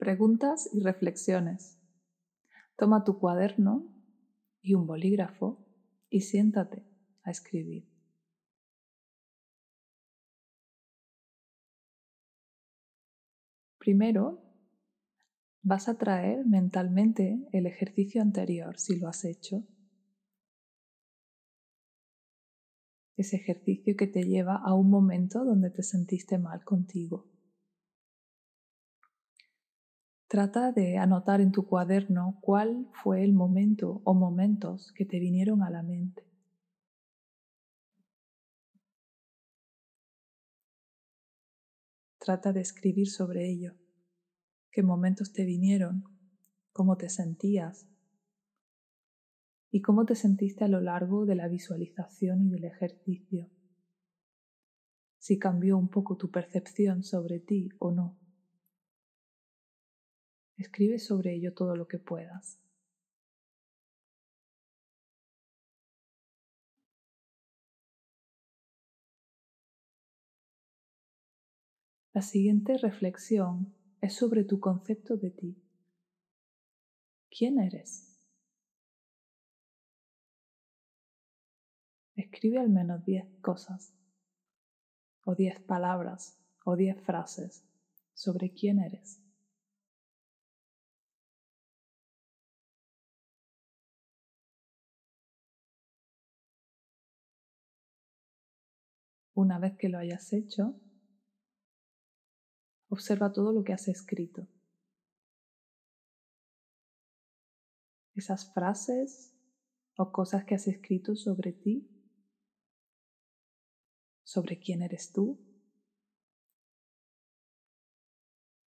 Preguntas y reflexiones. Toma tu cuaderno y un bolígrafo y siéntate a escribir. Primero, vas a traer mentalmente el ejercicio anterior si lo has hecho. Ese ejercicio que te lleva a un momento donde te sentiste mal contigo. Trata de anotar en tu cuaderno cuál fue el momento o momentos que te vinieron a la mente. Trata de escribir sobre ello. ¿Qué momentos te vinieron? ¿Cómo te sentías? ¿Y cómo te sentiste a lo largo de la visualización y del ejercicio? Si cambió un poco tu percepción sobre ti o no. Escribe sobre ello todo lo que puedas. La siguiente reflexión es sobre tu concepto de ti. ¿Quién eres? Escribe al menos 10 cosas, o 10 palabras, o 10 frases sobre quién eres. Una vez que lo hayas hecho, observa todo lo que has escrito. Esas frases o cosas que has escrito sobre ti, sobre quién eres tú,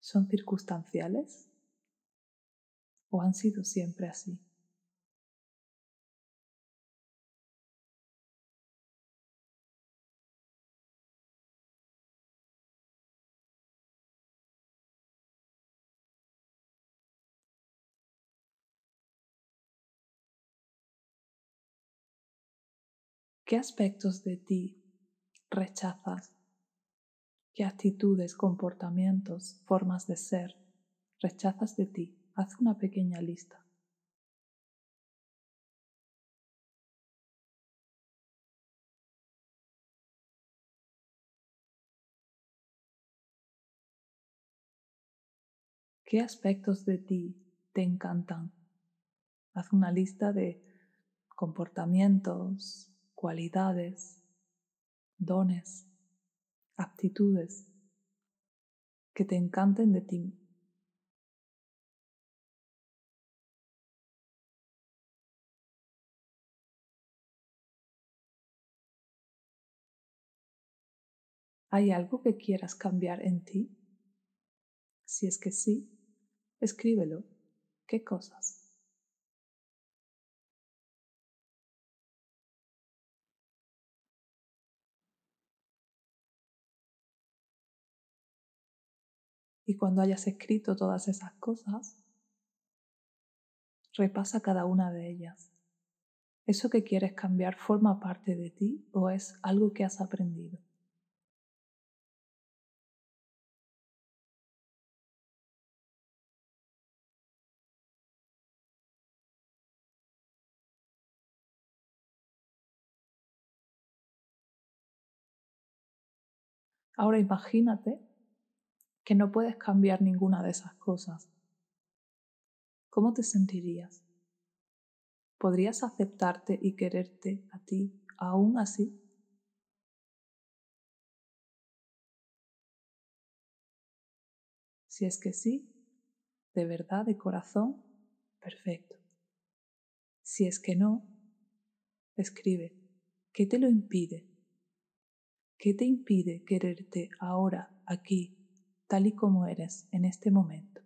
¿son circunstanciales o han sido siempre así? ¿Qué aspectos de ti rechazas? ¿Qué actitudes, comportamientos, formas de ser rechazas de ti? Haz una pequeña lista. ¿Qué aspectos de ti te encantan? Haz una lista de comportamientos, cualidades, dones, aptitudes que te encanten de ti. ¿Hay algo que quieras cambiar en ti? Si es que sí, escríbelo. ¿Qué cosas? Y cuando hayas escrito todas esas cosas, repasa cada una de ellas. ¿Eso que quieres cambiar forma parte de ti o es algo que has aprendido? Ahora imagínate que no puedes cambiar ninguna de esas cosas, ¿cómo te sentirías? ¿Podrías aceptarte y quererte a ti aún así? Si es que sí, de verdad, de corazón, perfecto. Si es que no, escribe, ¿qué te lo impide? ¿Qué te impide quererte ahora, aquí, tal y como eres en este momento.